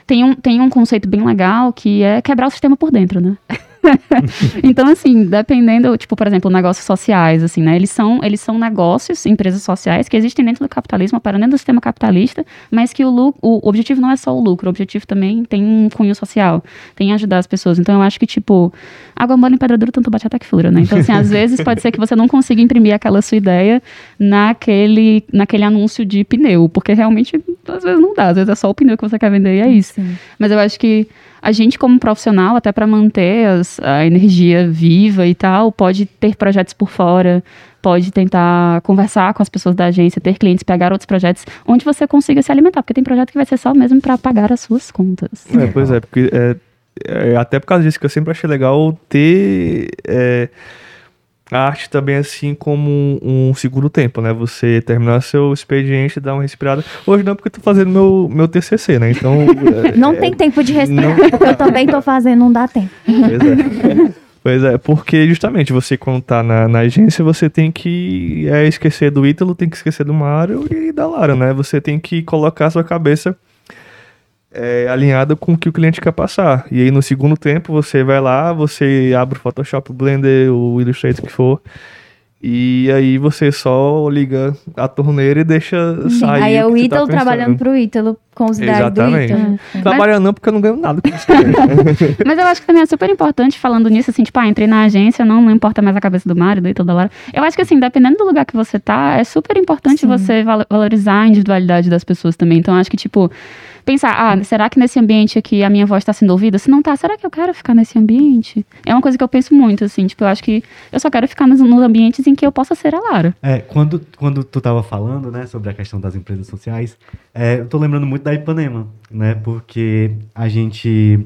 tem, um, tem um conceito bem legal que é quebrar o sistema por dentro, né? então, assim, dependendo, tipo, por exemplo, negócios sociais, assim, né? Eles são, eles são negócios, empresas sociais que existem dentro do capitalismo, operam dentro do sistema capitalista, mas que o, lu- o objetivo não é só o lucro, o objetivo também tem um cunho social, tem ajudar as pessoas. Então, eu acho que, tipo, água mole em pedra dura, tanto bate até que fura, né? Então, assim, às vezes pode ser que você não consiga imprimir aquela sua ideia naquele, naquele anúncio de pneu, porque realmente, às vezes não dá, às vezes é só o pneu que você quer vender e é isso. Sim. Mas eu acho que a gente como profissional, até para manter as- a energia viva e tal, pode ter projetos por fora, pode tentar conversar com as pessoas da agência, ter clientes, pegar outros projetos onde você consiga se alimentar, porque tem projeto que vai ser só mesmo para pagar as suas contas. É, pois é, porque é, é, até por causa disso que eu sempre achei legal ter é, a arte também assim como um, um segundo tempo, né? Você terminar seu expediente, dar uma respirada. Hoje não, porque eu tô fazendo meu, meu TCC, né? Então... é, Não é, tem tempo de respirar. não- porque Eu também tô fazendo, não dá tempo. Pois é. Pois é, porque justamente você quando tá na, na agência, você tem que é, esquecer do Ítalo, tem que esquecer do Mário e da Lara, né? Você tem que colocar a sua cabeça é, alinhada com o que o cliente quer passar. E aí no segundo tempo você vai lá, você abre o Photoshop, o Blender, o Illustrator, o que for. E aí você só liga a torneira e deixa sair Aí é o tá Ítalo trabalhando pensando. pro Ítalo, com os Exatamente. do Ítalo. Trabalhando não, porque eu não ganho nada com isso. Mas eu acho que também é super importante falando nisso, assim, tipo, ah, entrei na agência, não, não importa mais a cabeça do Mário, do Ítalo, da Lara. Eu acho que, assim, dependendo do lugar que você tá, é super importante Sim. você val- valorizar a individualidade das pessoas também. Então, eu acho que, tipo, pensar, ah, será que nesse ambiente aqui a minha voz tá sendo ouvida? Se não tá, será que eu quero ficar nesse ambiente? É uma coisa que eu penso muito, assim, tipo, eu acho que eu só quero ficar nos, nos ambientes em que eu possa ser a Lara. É, quando, quando tu tava falando, né, sobre a questão das empresas sociais, é, eu tô lembrando muito da Ipanema, né, porque a gente,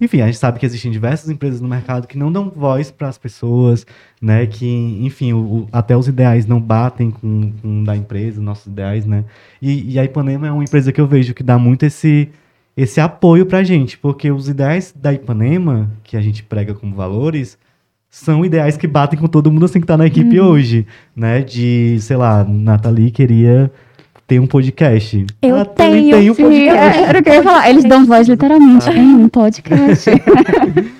enfim, a gente sabe que existem diversas empresas no mercado que não dão voz para as pessoas, né, que, enfim, o- até os ideais não batem com, com da empresa, nossos ideais, né, e, e a Ipanema é uma empresa que eu vejo que dá muito esse, esse apoio pra gente, porque os ideais da Ipanema, que a gente prega como valores, são ideais que batem com todo mundo assim que tá na equipe hoje, né? De, sei lá, Nathalie queria ter um podcast. Eu também tenho, tem um podcast. era o que eu ia falar. Eles dão voz literalmente em um podcast.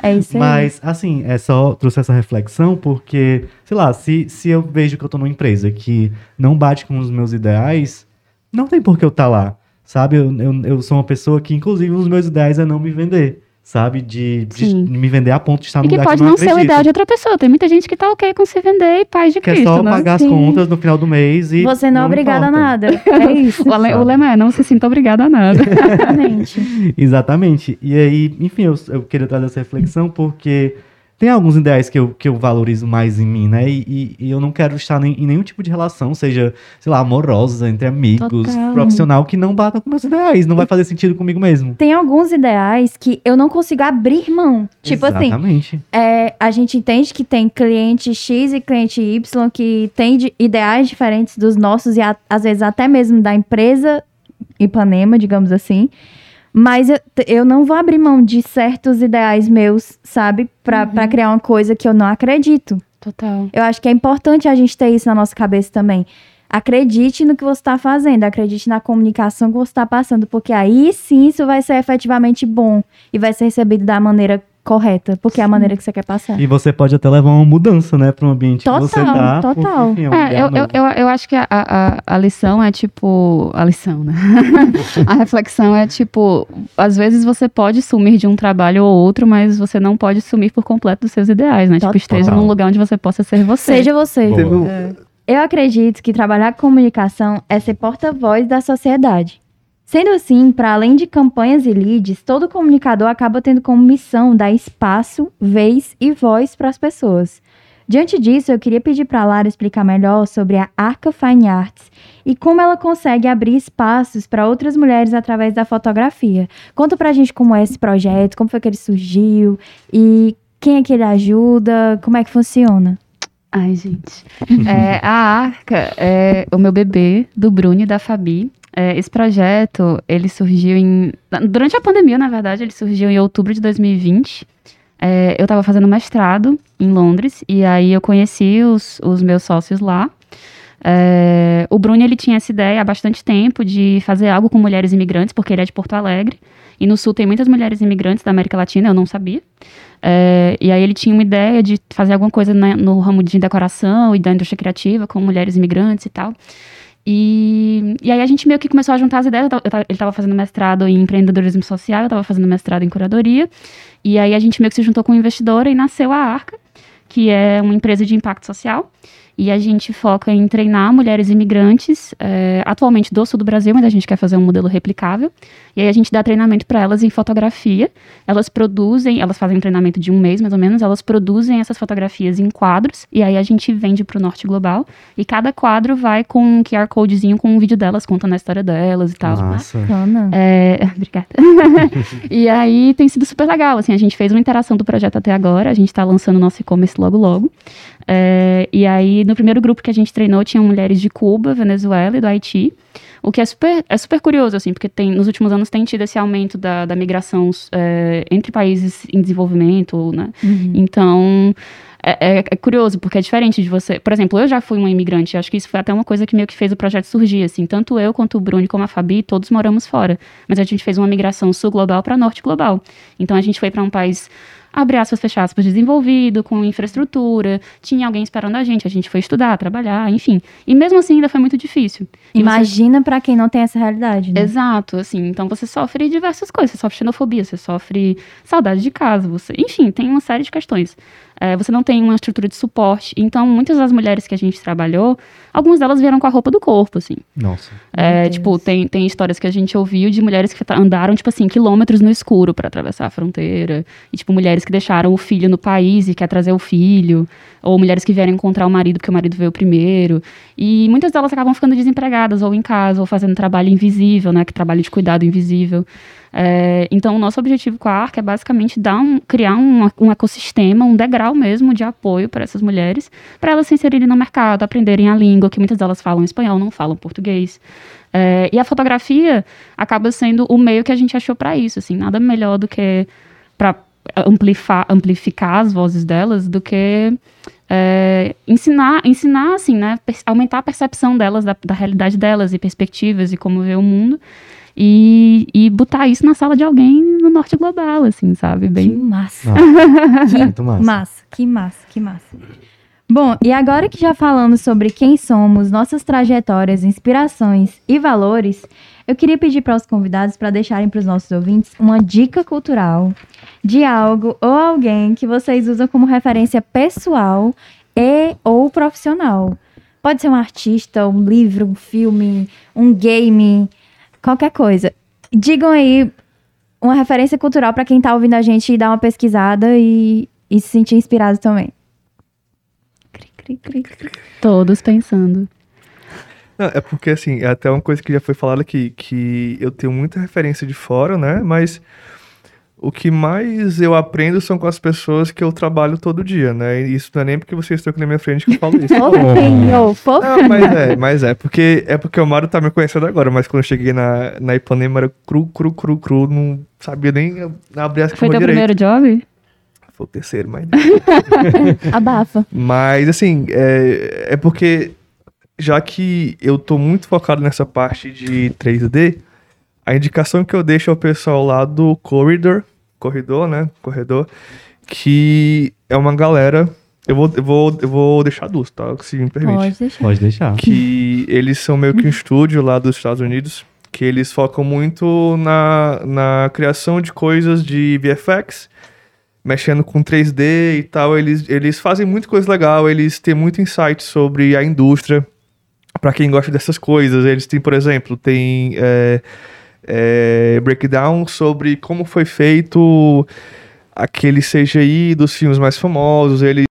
É isso aí. Mas, assim, é só trouxe essa reflexão porque, sei lá, se, se eu vejo que eu tô numa empresa que não bate com os meus ideais, não tem por que eu estar lá, sabe? Eu, eu, eu sou uma pessoa que, inclusive, os meus ideais é não me vender, sabe? De, de me vender a ponto de estar e num que lugar pode que eu não ser o ideal de outra pessoa. Tem muita gente que tá ok com se vender e paz de Que é Cristo, só né? pagar Sim. as contas no final do mês e. Você não é obrigada a nada. É isso. O, le- o lema é, não se sinta obrigada a nada. Exatamente. Exatamente. E aí, enfim, eu, eu queria trazer essa reflexão porque tem alguns ideais que eu, que eu valorizo mais em mim, né? E, e- e eu não quero estar nem- em nenhum tipo de relação, seja, sei lá, amorosa, entre amigos, Total. profissional, que não batam com meus ideais. Não vai fazer sentido comigo mesmo. Tem alguns ideais que eu não consigo abrir mão. Tipo assim, Exatamente. é, a gente entende que tem cliente X e cliente Y que tem de- ideais diferentes dos nossos e a- às vezes até mesmo da empresa Ipanema, digamos assim. Mas eu, eu não vou abrir mão de certos ideais meus, sabe? Pra, Uhum. pra criar uma coisa que eu não acredito. Total. Eu acho que é importante a gente ter isso na nossa cabeça também. Acredite no que você está fazendo, acredite na comunicação que você está passando, porque aí sim isso vai ser efetivamente bom e vai ser recebido da maneira correta, porque é a maneira que você quer passar. E você pode até levar uma mudança, né, para um ambiente que você Total, tá. total. enfim, é um É, eu, eu, eu, eu acho que a, a, a lição é tipo. A lição, né? a reflexão é tipo: às vezes você pode sumir de um trabalho ou outro, mas você não pode sumir por completo dos seus ideais, né? Tipo, Total. esteja num lugar onde você possa ser você. Seja você. Boa. Um- Eu acredito que trabalhar com comunicação é ser porta-voz da sociedade. Sendo assim, para além de campanhas e leads, todo comunicador acaba tendo como missão dar espaço, vez e voz para as pessoas. Diante disso, eu queria pedir para a Lara explicar melhor sobre a Arca Fine Arts e como ela consegue abrir espaços para outras mulheres através da fotografia. Conta pra gente como é esse projeto, como foi que ele surgiu e quem é que ele ajuda, como é que funciona. Ai, gente. É, a Arca é o meu bebê, do Bruno e da Fabi. É, esse projeto, ele surgiu em... Durante a pandemia, na verdade, ele surgiu em outubro de 2020. É, eu estava fazendo mestrado em Londres, e aí eu conheci os, os meus sócios lá. É, o Bruno, ele tinha essa ideia há bastante tempo de fazer algo com mulheres imigrantes, porque ele é de Porto Alegre. E no Sul tem muitas mulheres imigrantes da América Latina, eu não sabia. É, e aí ele tinha uma ideia de fazer alguma coisa na- no ramo de decoração e da indústria criativa com mulheres imigrantes e tal. E, e aí a gente meio que começou a juntar as ideias. Eu tava- ele estava fazendo mestrado em empreendedorismo social, eu estava fazendo mestrado em curadoria. E aí a gente meio que se juntou com uma investidora e nasceu a Arca, que é uma empresa de impacto social. E a gente foca em treinar mulheres imigrantes, é, atualmente do sul do Brasil, mas a gente quer fazer um modelo replicável. E aí a gente dá treinamento para elas em fotografia. Elas produzem, elas fazem um treinamento de um mês mais ou menos, elas produzem essas fotografias em quadros. E aí a gente vende para o norte global. E cada quadro vai com um QR Codezinho com um vídeo delas, contando a história delas e tal. Massa. Bacana. É, obrigada. e aí tem sido super legal, assim, a gente fez uma interação do projeto até agora, a gente tá lançando o nosso e-commerce logo logo. É, e aí, no primeiro grupo que a gente treinou, tinham mulheres de Cuba, Venezuela e do Haiti. O que é super, é super curioso, assim, porque tem, nos últimos anos tem tido esse aumento da, da migração é, entre países em desenvolvimento, né? Uhum. Então, é, é- é curioso, porque é diferente de você. Por exemplo, eu já fui uma imigrante, acho que isso foi até uma coisa que meio que fez o projeto surgir, assim. Tanto eu quanto o Bruno, como a Fabi, todos moramos fora. Mas a gente fez uma migração sul global para norte global. Então a gente foi para um país. Abre aspas, fecha aspas, desenvolvido, com infraestrutura, tinha alguém esperando a gente, a gente foi estudar, trabalhar, enfim. E mesmo assim ainda foi muito difícil. E você- Imagina pra quem não tem essa realidade, né? Exato, assim, então você sofre diversas coisas, você sofre xenofobia, você sofre saudade de casa, você, enfim, tem uma série de questões. É, você não tem uma estrutura de suporte, então muitas das mulheres que a gente trabalhou, algumas delas vieram com a roupa do corpo, assim. Nossa. É, tipo, tem, tem histórias que a gente ouviu de mulheres que andaram, tipo assim, quilômetros no escuro para atravessar a fronteira. E, tipo, mulheres que deixaram o filho no país e quer trazer o filho. Ou mulheres que vieram encontrar o marido porque o marido veio primeiro. E muitas delas acabam ficando desempregadas, ou em casa, ou fazendo trabalho invisível, né? Que trabalho de cuidado invisível. É, então, o nosso objetivo com a ARC é basicamente dar um, criar um, um ecossistema, um degrau mesmo de apoio para essas mulheres, para elas se inserirem no mercado, aprenderem a língua, que muitas delas falam espanhol, não falam português. É, e a fotografia acaba sendo o meio que a gente achou para isso, assim, nada melhor do que para amplificar, as vozes delas do que é, ensinar, ensinar assim, né, aumentar a percepção delas da, da realidade delas e perspectivas e como ver o mundo e, e botar isso na sala de alguém no norte global, assim, sabe, Que bem massa. Nossa. Muito massa. Massa, que massa, que massa. Bom, e agora que já falamos sobre quem somos, nossas trajetórias, inspirações e valores, eu queria pedir para os convidados para deixarem para os nossos ouvintes uma dica cultural de algo ou alguém que vocês usam como referência pessoal e ou profissional. Pode ser um artista, um livro, um filme, um game, qualquer coisa. Digam aí uma referência cultural para quem tá ouvindo a gente e dar uma pesquisada e, e se sentir inspirado também. Cri, cri, cri, cri. todos pensando. Não, é porque, assim, é até uma coisa que já foi falada aqui, que eu tenho muita referência de fora, né? Mas o que mais eu aprendo são com as pessoas que eu trabalho todo dia, né? E isso não é nem porque vocês estão aqui na minha frente que eu falo isso. Fofinho, fofinho. Não, mas é, mas é, porque é porque o Mário tá me conhecendo agora, mas quando eu cheguei na, na Ipanema era cru, cru, cru, cru, não sabia nem abrir as Foi teu direito. primeiro job? Foi o terceiro, mas... Abafa. Mas, assim, é, é porque já que eu tô muito focado nessa parte de 3D, a indicação que eu deixo ao pessoal lá do Corridor, corredor, né? Corredor, que é uma galera. Eu vou, eu vou, eu vou deixar duas, tá? Se me permite. Pode deixar. Pode deixar. Que eles são meio que um estúdio lá dos Estados Unidos, que eles focam muito na, na criação de coisas de VFX, mexendo com 3D e tal. Eles, eles fazem muita coisa legal, eles têm muito insight sobre a indústria, para quem gosta dessas coisas. Eles têm, por exemplo, tem é, é, breakdown sobre como foi feito aquele CGI dos filmes mais famosos. Eles,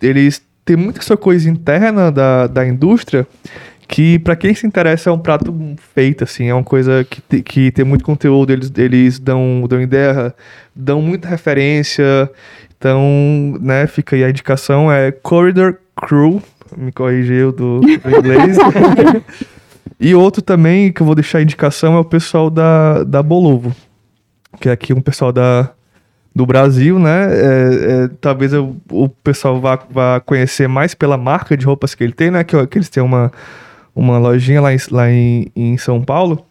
eles têm muita essa coisa interna da, da indústria que para quem se interessa é um prato feito, assim, é uma coisa que, te- que tem muito conteúdo, eles, eles dão, dão ideia, dão muita referência, então, né, fica aí a indicação, é Corridor Crew, me corrigiu do, do inglês. e outro também que eu vou deixar a indicação é o pessoal da, da Bolovo, que é aqui um pessoal da, do Brasil, né? É, é, talvez eu- o pessoal vá, vá conhecer mais pela marca de roupas que ele tem, né? Que, que eles têm uma, uma lojinha lá, em, lá em, em São Paulo.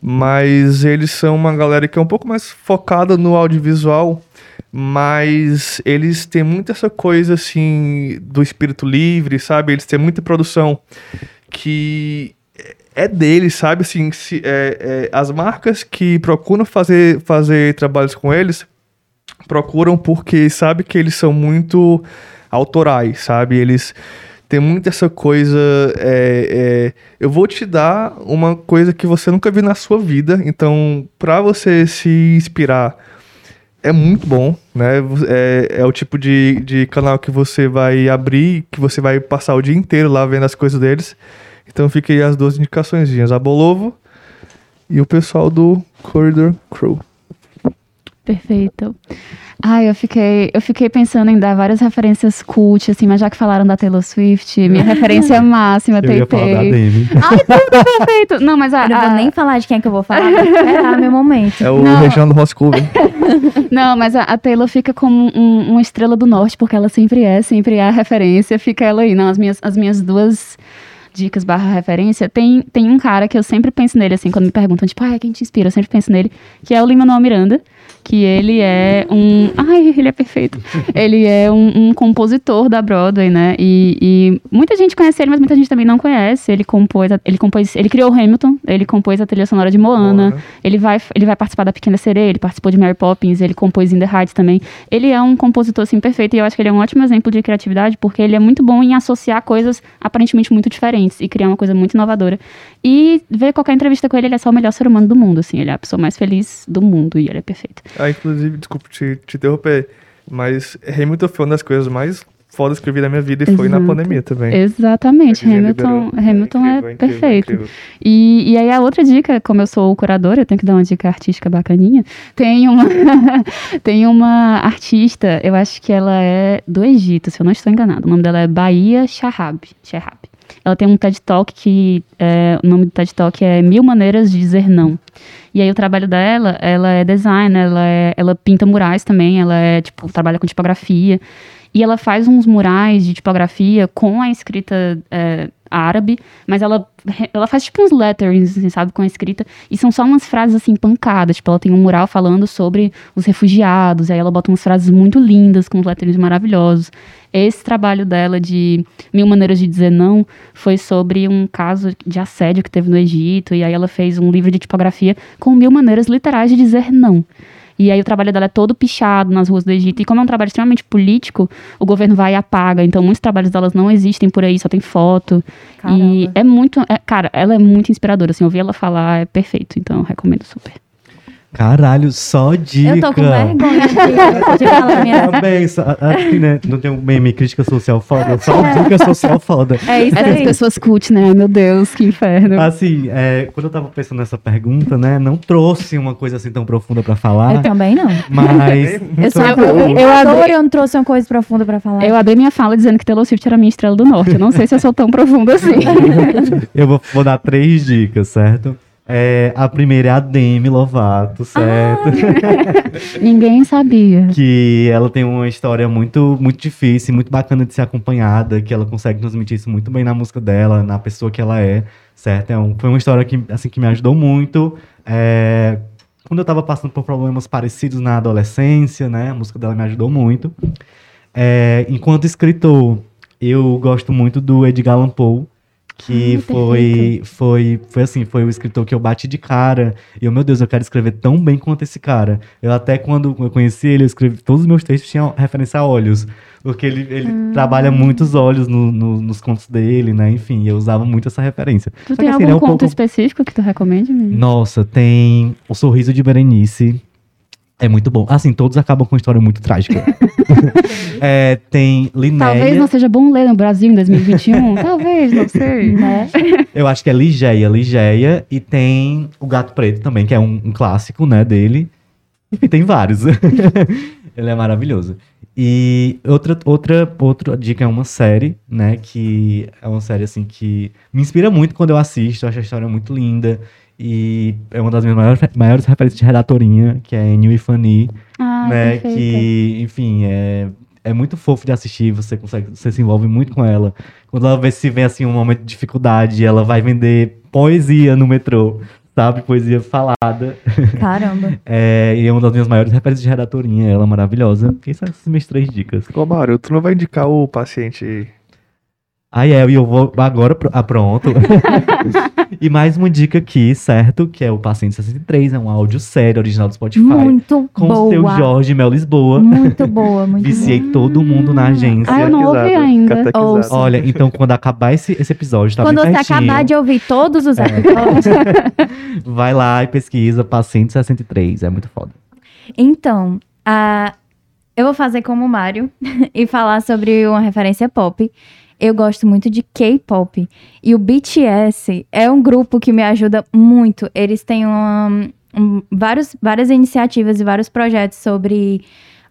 Mas eles são uma galera que é um pouco mais focada no audiovisual, mas eles têm muito essa coisa assim do espírito livre, sabe? Eles têm muita produção que é deles, sabe? Assim, se- é- é, as marcas que procuram fazer, fazer trabalhos com eles procuram porque sabe que eles são muito autorais, sabe? Eles tem muito essa coisa. é, é, eu vou te dar uma coisa que você nunca viu na sua vida. Então, pra você se inspirar, é muito bom, né? É, é o tipo de, de canal que você vai abrir, que você vai passar o dia inteiro lá vendo as coisas deles. Então, fica aí as duas indicações: a Bolovo e o pessoal do Corridor Crew. Perfeito. Ai, eu fiquei, eu fiquei pensando em dar várias referências cult, assim, mas já que falaram da Taylor Swift, minha referência máxima, Eu ia falar da Demi. Ai, tudo perfeito. Não, mas a, Eu não vou nem falar de quem é que eu vou falar, vou esperar meu momento. É o Não. Reginaldo Roscoe. Não, mas a, a Taylor fica como um- uma estrela do norte, porque ela sempre é, sempre é a referência, fica ela aí. Não, as minhas, as minhas duas dicas barra referência, tem, tem um cara que eu sempre penso nele, assim, quando me perguntam, tipo, ai, quem te inspira? Eu sempre penso nele, que é o Lin-Manuel Miranda, que ele é um... Ai, ele é perfeito. Ele é um, um compositor da Broadway, né? E, e muita gente conhece ele, mas muita gente também não conhece. Ele compôs, ele compôs, ele criou o Hamilton, ele compôs a trilha sonora de Moana, Moana. ele vai, ele vai participar da Pequena Sereia, ele participou de Mary Poppins, ele compôs In the Heights também. Ele é um compositor, assim, perfeito, e eu acho que ele é um ótimo exemplo de criatividade, porque ele é muito bom em associar coisas aparentemente muito diferentes e criar uma coisa muito inovadora. E ver qualquer entrevista com ele, ele é só o melhor ser humano do mundo, assim, ele é a pessoa mais feliz do mundo, e ele é perfeito. Ah, inclusive, desculpa te, te interromper, mas Hamilton foi uma das coisas mais fodas que eu vi na minha vida e foi na Exato. pandemia também. Exatamente, Disney Hamilton, liberou. Hamilton é, incrível, incrível, perfeito. incrível. E, e aí a outra dica, como eu sou curadora, eu tenho que dar uma dica artística bacaninha. Tem uma, tem uma artista, eu acho que ela é do Egito, se eu não estou enganada. O nome dela é Bahia Shahab. Shahab. Ela tem um TED Talk que é, o nome do TED Talk é Mil Maneiras de Dizer Não. E aí o trabalho dela, ela é designer, ela, é- ela pinta murais também, ela é tipo trabalha com tipografia. E ela faz uns murais de tipografia com a escrita é, árabe, mas ela, ela faz tipo uns letterings, assim, sabe, com a escrita. E são só umas frases assim pancadas. Tipo, ela tem um mural falando sobre os refugiados, aí ela bota umas frases muito lindas, com uns letterings maravilhosos. Esse trabalho dela de Mil Maneiras de Dizer Não foi sobre um caso de assédio que teve no Egito, e aí ela fez um livro de tipografia com mil maneiras literais de dizer não. E aí o trabalho dela é todo pichado nas ruas do Egito. E como é um trabalho extremamente político, o governo vai e apaga. Então muitos trabalhos delas não existem por aí, só tem foto. E Caramba. é muito. é- cara, ela é muito inspiradora. Assim, ouvir ela falar é perfeito. Então recomendo super. Caralho, só dica. Eu tô com vergonha de, de falar minha... Também, só- assim, né? Não tem um meme crítica social foda, só dica social foda. É isso Essas aí. pessoas cult, né? Meu Deus, que inferno. Assim, é, quando eu tava pensando nessa pergunta, né, não trouxe uma coisa assim tão profunda pra falar, Eu também não. mas Eu sou Eu- eu- eu e eu não trouxe uma coisa profunda pra falar. Eu abri minha fala dizendo que Taylor Swift era minha estrela do norte. Eu não sei se eu sou tão profunda assim. eu vou, vou dar três dicas, certo? É, a primeira é a Demi Lovato, certo? Ninguém sabia. que ela tem uma história muito, muito difícil, muito bacana de ser acompanhada, que ela consegue transmitir isso muito bem na música dela, na pessoa que ela é, certo? É um- foi uma história que, assim, que me ajudou muito. É, quando eu tava passando por problemas parecidos na adolescência, né? A música dela me ajudou muito. É, enquanto escritor, eu gosto muito do Edgar Allan Poe, que Ah, foi, foi, foi assim, foi o escritor que eu bati de cara. E eu, meu Deus, eu quero escrever tão bem quanto esse cara. Eu até quando eu conheci ele, eu escrevi todos os meus textos tinham referência a olhos. Porque ele, ele Hum. trabalha muitos olhos no- no- nos contos dele, né? Enfim, eu usava muito essa referência. Tu Só que tem assim, algum é um conto pouco- específico que tu recomende, menino? Nossa, tem O Sorriso de Berenice. É muito bom. Assim, todos acabam com uma história muito trágica. É, tem Linéia. Talvez não seja bom ler no Brasil em 2021. Talvez, não sei. Né? Eu acho que é Ligeia, Ligeia. E tem O Gato Preto também, que é um, um clássico, né, dele. Enfim, tem vários. Ele é maravilhoso. E outra, outra, outra dica é uma série, né, que é uma série, assim, que me inspira muito quando eu assisto. Eu acho a história muito linda. E é uma das minhas maiores, maiores referências de redatorinha, que é New e Fanny Ah, né? perfeita. Que, enfim, é, é muito fofo de assistir, você consegue, você se envolve muito com ela. Quando ela vê se vem assim um momento de dificuldade, ela vai vender poesia no metrô, sabe? Poesia falada. Caramba. É, e é uma das minhas maiores referências de redatorinha, ela é maravilhosa. E são essas minhas três dicas. Ô, Mário, tu não vai indicar o paciente Aí é, e eu vou agora, pro- ah, pronto. e mais uma dica aqui, certo? Que é o Paciente 63, é um áudio sério, original do Spotify. Muito com o seu boa. Jorge Mel Lisboa. Muito boa, muito Viciei boa. todo mundo na agência. Ah, eu não ouvi ainda. Ouça. Olha, então quando acabar esse, esse episódio, tá Quando bem você pertinho, acabar de ouvir todos É. os episódios. vai lá e pesquisa Paciente 63, é muito foda. Então, a- eu vou fazer como o Mário e falar sobre uma referência pop. Eu gosto muito de K-pop. E o BTS é um grupo que me ajuda muito. Eles têm um- vários, várias iniciativas e vários projetos sobre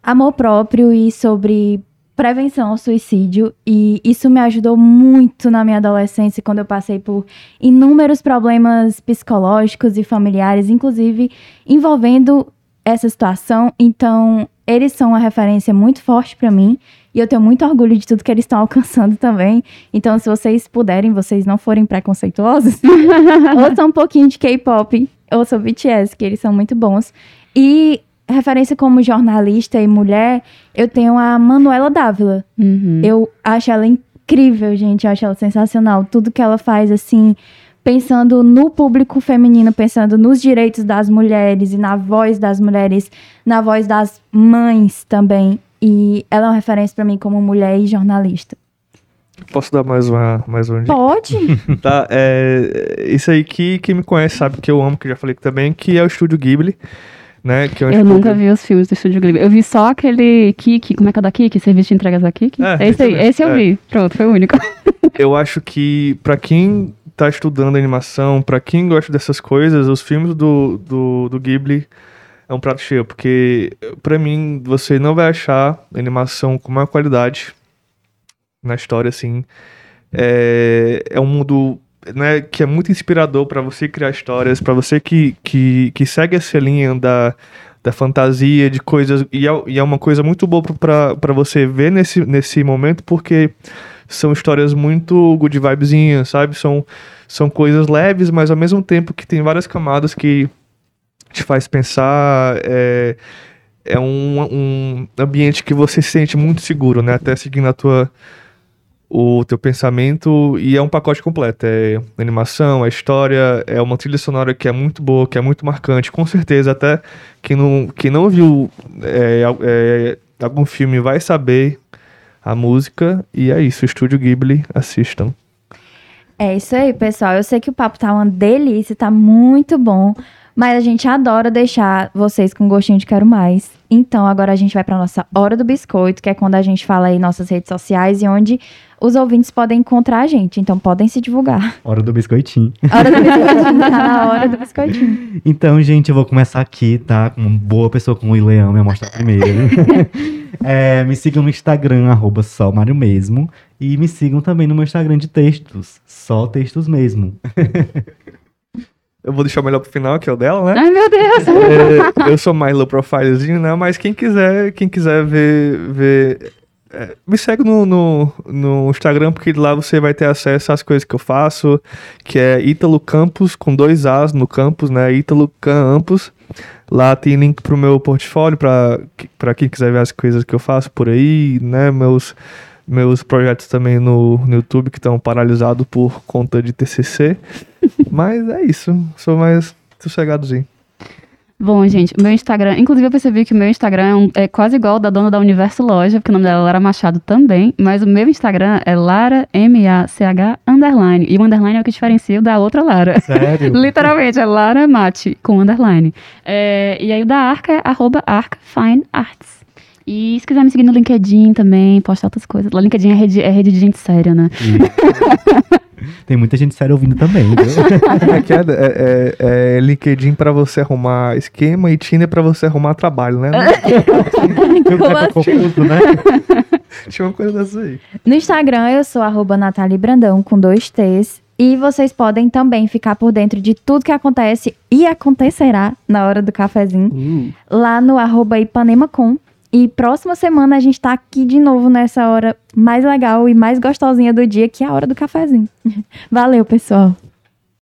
amor próprio e sobre prevenção ao suicídio. E isso me ajudou muito na minha adolescência, quando eu passei por inúmeros problemas psicológicos e familiares, inclusive envolvendo essa situação. Então, eles são uma referência muito forte pra mim. E eu tenho muito orgulho de tudo que eles estão alcançando também. Então, se vocês puderem, vocês não forem preconceituosos, ouçam um pouquinho de K-pop, ouçam BTS, que eles são muito bons. E referência como jornalista e mulher, eu tenho a Manuela Dávila. Uhum. Eu acho ela incrível, gente. Eu acho ela sensacional. Tudo que ela faz, assim, pensando no público feminino, pensando nos direitos das mulheres e na voz das mulheres, na voz das mães também. E ela é uma referência pra mim como mulher e jornalista. Posso dar mais uma, mais uma dica? Pode? Tá, é, isso aí que quem me conhece sabe que eu amo, que eu já falei também, que é o Estúdio Ghibli, né? Que é um Eu estúdio- nunca vi os filmes do Estúdio Ghibli. Eu vi só aquele Kiki, como é que é o da Kiki? Serviço de entregas da Kiki? É, esse esse aí, esse eu é. vi. Pronto, foi o único. Eu acho que pra quem tá estudando animação, pra quem gosta dessas coisas, os filmes do, do, do Ghibli é um prato cheio, porque pra mim você não vai achar animação com maior qualidade na história, assim. É, é um mundo né, que é muito inspirador pra você criar histórias, pra você que, que, que segue essa linha da, da fantasia, de coisas. E é, e é uma coisa muito boa pra você ver nesse, nesse momento, porque são histórias muito good vibezinhas, sabe? São, são coisas leves, mas ao mesmo tempo que tem várias camadas que te faz pensar. É, é um, um ambiente que você se sente muito seguro, né? Até seguindo a tua, o teu pensamento e é um pacote completo. É animação, é história, é uma trilha sonora que é muito boa, que é muito marcante. Com certeza, até quem não, quem não viu é, é, algum filme vai saber a música. E é isso, Estúdio Ghibli, assistam. É isso aí, pessoal. Eu sei que o papo tá uma delícia, tá muito bom. Mas a gente adora deixar vocês com gostinho de quero mais. Então, agora a gente vai pra nossa Hora do Biscoito, que é quando a gente fala aí nossas redes sociais e onde os ouvintes podem encontrar a gente. Então, podem se divulgar. Hora do biscoitinho. Hora do Biscoitinho tá na Hora do Biscoitinho. Então, gente, eu vou começar aqui, tá? Com uma boa pessoa como o Leão, me mostrar primeiro. É, me sigam no Instagram, arroba só Mário mesmo. E me sigam também no meu Instagram de textos, só textos mesmo. Eu vou deixar o melhor pro final, que é o dela, né? Ai, meu Deus. É, eu sou mais low profilezinho, né? Mas quem quiser, quem quiser ver. ver é, me segue no, no, no Instagram, porque lá você vai ter acesso às coisas que eu faço, que é Ítalo Campos, com dois As no campus, né? Ítalo Campos. Lá tem link pro meu portfólio, pra quem quiser ver as coisas que eu faço por aí, né? Meus, meus projetos também no, no YouTube, que estão paralisados por conta de TCC. Mas é isso, sou mais sossegadozinho. Bom, gente, o meu Instagram. Inclusive, eu percebi que o meu Instagram é, um- é quase igual ao da dona da Universo Loja, porque o nome dela é Lara Machado também. Mas o meu Instagram é Lara M-A-C-H underline. E o underline é o que diferencia o da outra Lara. Sério? Literalmente, é Lara Mate, com underline. É, e aí o da Arca é arroba Arca Fine Arts. E se quiser me seguir no LinkedIn também, postar outras coisas. Lá LinkedIn é rede, é rede de gente séria, né? E- Tem muita gente séria ouvindo também, é é? É, é- LinkedIn pra você arrumar esquema e Tinder pra você arrumar trabalho, né? Eu é confuso, né? Tinha uma coisa dessa aí. No Instagram, eu sou arroba Nathalie Brandão, com dois T's. E vocês podem também ficar por dentro de tudo que acontece e acontecerá na hora do cafezinho. lá no arroba IpanemaCom. E próxima semana a gente tá aqui de novo nessa hora mais legal e mais gostosinha do dia, que é a hora do cafezinho. Valeu, pessoal!